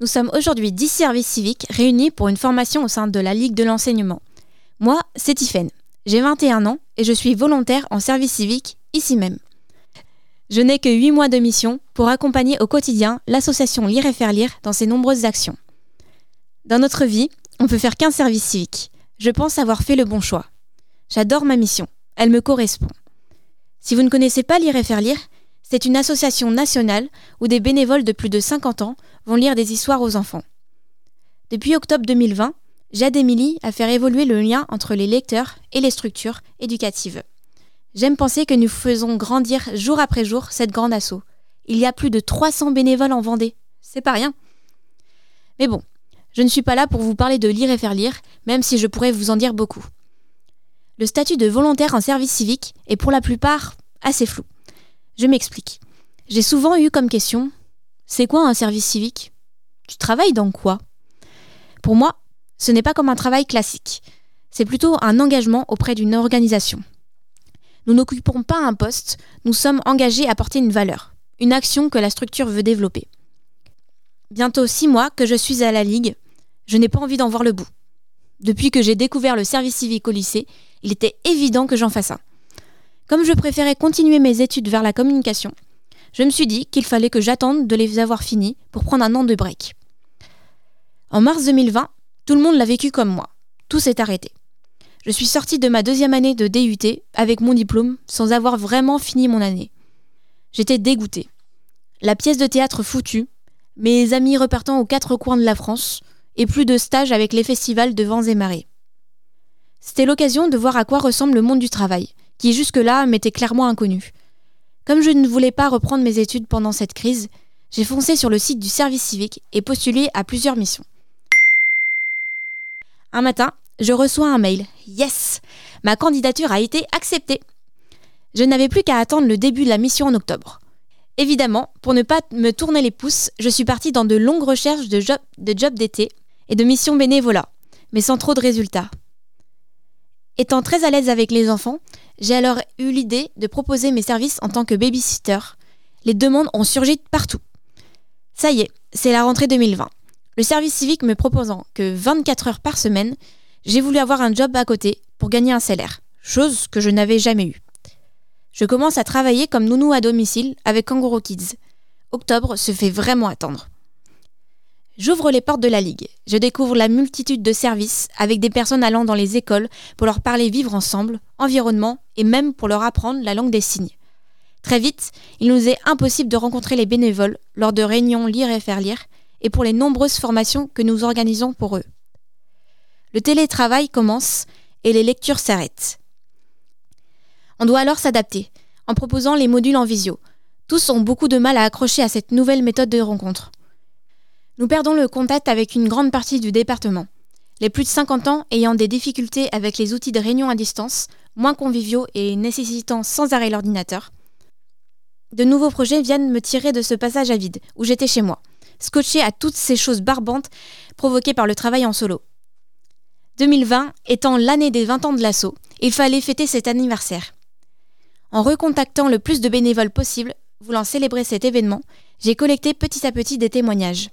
Nous sommes aujourd'hui 10 services civiques réunis pour une formation au sein de la Ligue de l'enseignement. Moi, c'est Tiffaine. J'ai 21 ans et je suis volontaire en service civique ici même. Je n'ai que 8 mois de mission pour accompagner au quotidien l'association Lire et faire lire dans ses nombreuses actions. Dans notre vie, on peut faire qu'un service civique. Je pense avoir fait le bon choix. J'adore ma mission. Elle me correspond. Si vous ne connaissez pas Lire et faire lire, c'est une association nationale où des bénévoles de plus de 50 ans vont lire des histoires aux enfants. Depuis octobre 2020, j'aide Émilie à faire évoluer le lien entre les lecteurs et les structures éducatives. J'aime penser que nous faisons grandir jour après jour cette grande asso. Il y a plus de 300 bénévoles en Vendée. C'est pas rien. Mais bon, je ne suis pas là pour vous parler de lire et faire lire, même si je pourrais vous en dire beaucoup. Le statut de volontaire en service civique est pour la plupart assez flou. Je m'explique. J'ai souvent eu comme question C'est quoi un service civique? Tu travailles dans quoi? Pour moi, ce n'est pas comme un travail classique. C'est plutôt un engagement auprès d'une organisation. Nous n'occupons pas un poste, nous sommes engagés à porter une valeur, une action que la structure veut développer. Bientôt six mois que je suis à la Ligue, je n'ai pas envie d'en voir le bout. Depuis que j'ai découvert le service civique au lycée, il était évident que j'en fasse un. Comme je préférais continuer mes études vers la communication, je me suis dit qu'il fallait que j'attende de les avoir finis pour prendre un an de break. En mars 2020, tout le monde l'a vécu comme moi. Tout s'est arrêté. Je suis sortie de ma deuxième année de DUT avec mon diplôme sans avoir vraiment fini mon année. J'étais dégoûtée. La pièce de théâtre foutue, mes amis repartant aux quatre coins de la France, et plus de stages avec les festivals de vents et marées. C'était l'occasion de voir à quoi ressemble le monde du travail, qui jusque-là m'était clairement inconnu. Comme je ne voulais pas reprendre mes études pendant cette crise, j'ai foncé sur le site du service civique et postulé à plusieurs missions. Un matin, je reçois un mail. Yes Ma candidature a été acceptée. Je n'avais plus qu'à attendre le début de la mission en octobre. Évidemment, pour ne pas me tourner les pouces, je suis partie dans de longues recherches de jobs d'été et de missions bénévolat, mais sans trop de résultats. Étant très à l'aise avec les enfants, j'ai alors eu l'idée de proposer mes services en tant que babysitter. Les demandes ont surgi partout. Ça y est, c'est la rentrée 2020. Le service civique me proposant que 24 heures par semaine, j'ai voulu avoir un job à côté pour gagner un salaire, chose que je n'avais jamais eue. Je commence à travailler comme nounou à domicile avec Kangaroo Kids. Octobre se fait vraiment attendre. J'ouvre les portes de la Ligue. Je découvre la multitude de services avec des personnes allant dans les écoles pour leur parler vivre ensemble, environnement et même pour leur apprendre la langue des signes. Très vite, il nous est impossible de rencontrer les bénévoles lors de réunions lire et faire lire et pour les nombreuses formations que nous organisons pour eux. Le télétravail commence et les lectures s'arrêtent. On doit alors s'adapter en proposant les modules en visio. Tous ont beaucoup de mal à accrocher à cette nouvelle méthode de rencontre. Nous perdons le contact avec une grande partie du département. Les plus de 50 ans ayant des difficultés avec les outils de réunion à distance, moins conviviaux et nécessitant sans arrêt l'ordinateur. De nouveaux projets viennent me tirer de ce passage à vide, où j'étais chez moi, scotché à toutes ces choses barbantes provoquées par le travail en solo. 2020 étant l'année des 20 ans de l'assaut, il fallait fêter cet anniversaire. En recontactant le plus de bénévoles possible, voulant célébrer cet événement, j'ai collecté petit à petit des témoignages.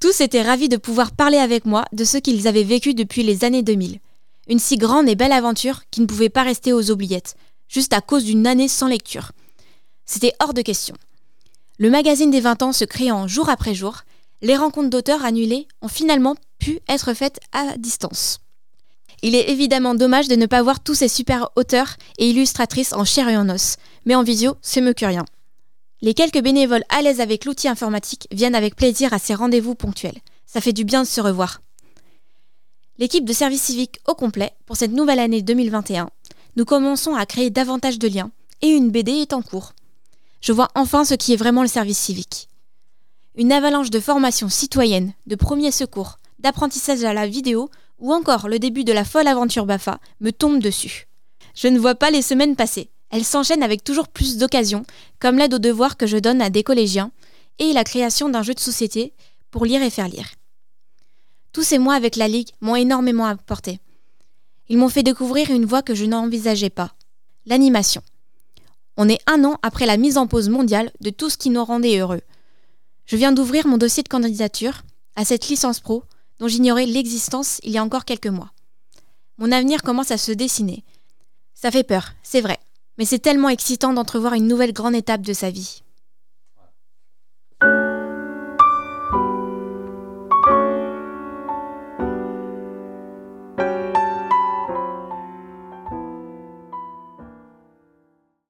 Tous étaient ravis de pouvoir parler avec moi de ce qu'ils avaient vécu depuis les années 2000. Une si grande et belle aventure qui ne pouvait pas rester aux oubliettes, juste à cause d'une année sans lecture. C'était hors de question. Le magazine des 20 ans se créant jour après jour, les rencontres d'auteurs annulées ont finalement pu être faites à distance. Il est évidemment dommage de ne pas voir tous ces super auteurs et illustratrices en chair et en os, mais en visio, c'est mieux que rien. Les quelques bénévoles à l'aise avec l'outil informatique viennent avec plaisir à ces rendez-vous ponctuels. Ça fait du bien de se revoir. L'équipe de service civique au complet pour cette nouvelle année 2021, nous commençons à créer davantage de liens et une BD est en cours. Je vois enfin ce qui est vraiment le service civique. Une avalanche de formations citoyennes, de premiers secours, d'apprentissage à la vidéo ou encore le début de la folle aventure BAFA me tombe dessus. Je ne vois pas les semaines passer. Elle s'enchaîne avec toujours plus d'occasions, comme l'aide aux devoirs que je donne à des collégiens, et la création d'un jeu de société pour lire et faire lire. Tous ces mois avec la Ligue m'ont énormément apporté. Ils m'ont fait découvrir une voie que je n'envisageais pas, l'animation. On est un an après la mise en pause mondiale de tout ce qui nous rendait heureux. Je viens d'ouvrir mon dossier de candidature à cette licence pro dont j'ignorais l'existence il y a encore quelques mois. Mon avenir commence à se dessiner. Ça fait peur, c'est vrai. Mais c'est tellement excitant d'entrevoir une nouvelle grande étape de sa vie.